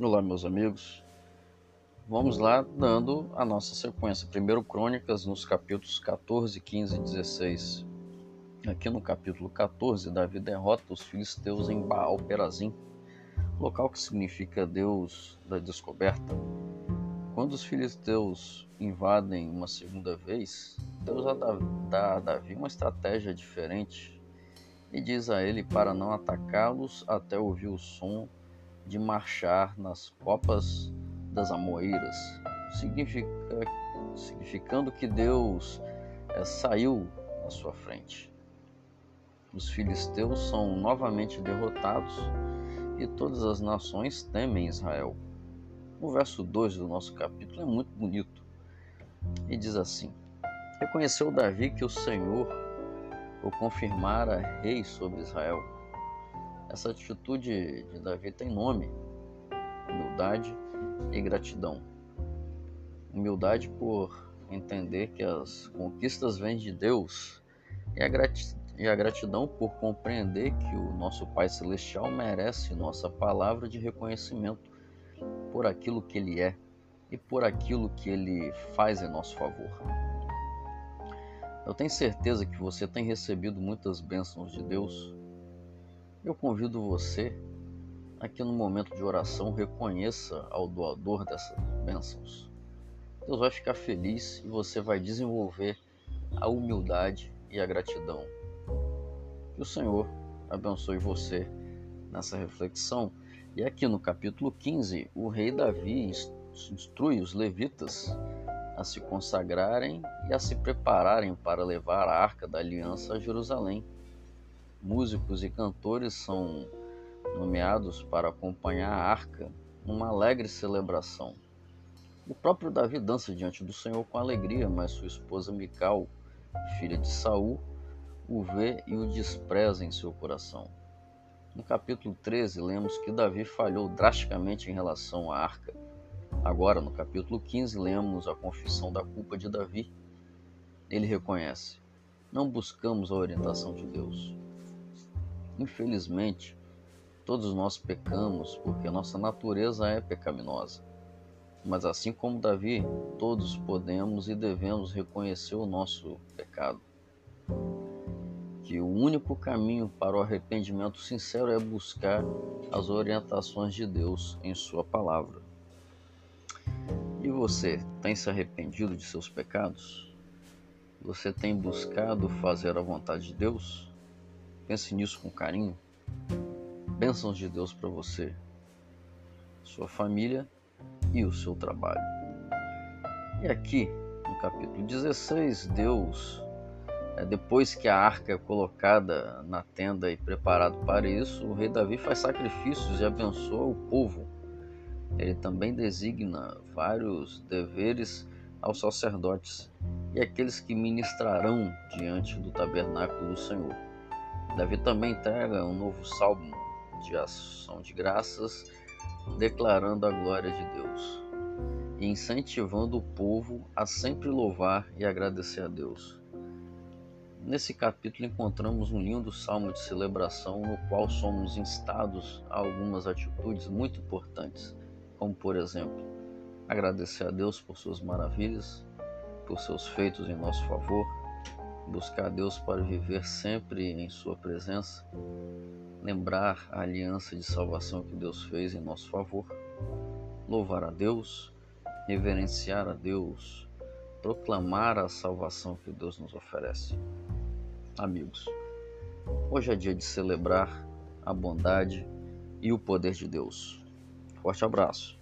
Olá, meus amigos. Vamos lá dando a nossa sequência. Primeiro Crônicas nos capítulos 14, 15 e 16. Aqui no capítulo 14, Davi derrota os filisteus em Baal Perazim, local que significa Deus da descoberta. Quando os filisteus invadem uma segunda vez, Deus dá a Davi uma estratégia diferente e diz a ele para não atacá-los até ouvir o som de marchar nas copas das Amoeiras, significa, significando que Deus é, saiu à sua frente. Os filisteus são novamente derrotados e todas as nações temem Israel. O verso 2 do nosso capítulo é muito bonito e diz assim: Reconheceu Davi que o Senhor o confirmara rei sobre Israel. Essa atitude de Davi tem nome: humildade e gratidão. Humildade por entender que as conquistas vêm de Deus e a, e a gratidão por compreender que o nosso Pai Celestial merece nossa palavra de reconhecimento por aquilo que Ele é e por aquilo que Ele faz em nosso favor. Eu tenho certeza que você tem recebido muitas bênçãos de Deus. Eu convido você aqui no momento de oração, reconheça ao doador dessas bênçãos. Deus vai ficar feliz e você vai desenvolver a humildade e a gratidão. Que o Senhor abençoe você nessa reflexão. E aqui no capítulo 15, o rei Davi instrui os levitas a se consagrarem e a se prepararem para levar a arca da aliança a Jerusalém. Músicos e cantores são nomeados para acompanhar a arca numa alegre celebração. O próprio Davi dança diante do Senhor com alegria, mas sua esposa Mical, filha de Saul, o vê e o despreza em seu coração. No capítulo 13, lemos que Davi falhou drasticamente em relação à arca. Agora, no capítulo 15, lemos a confissão da culpa de Davi. Ele reconhece: Não buscamos a orientação de Deus. Infelizmente, Todos nós pecamos porque nossa natureza é pecaminosa. Mas assim como Davi, todos podemos e devemos reconhecer o nosso pecado. Que o único caminho para o arrependimento sincero é buscar as orientações de Deus em Sua palavra. E você tem se arrependido de seus pecados? Você tem buscado fazer a vontade de Deus? Pense nisso com carinho bênçãos de Deus para você, sua família e o seu trabalho. E aqui, no capítulo 16, Deus, é, depois que a arca é colocada na tenda e preparado para isso, o rei Davi faz sacrifícios e abençoa o povo. Ele também designa vários deveres aos sacerdotes e aqueles que ministrarão diante do tabernáculo do Senhor. Davi também entrega um novo salmo de ação de graças, declarando a glória de Deus e incentivando o povo a sempre louvar e agradecer a Deus. Nesse capítulo encontramos um lindo salmo de celebração no qual somos instados a algumas atitudes muito importantes, como por exemplo, agradecer a Deus por suas maravilhas, por seus feitos em nosso favor, buscar Deus para viver sempre em Sua presença, lembrar a aliança de salvação que Deus fez em nosso favor, louvar a Deus, reverenciar a Deus, proclamar a salvação que Deus nos oferece. Amigos, hoje é dia de celebrar a bondade e o poder de Deus. Forte abraço.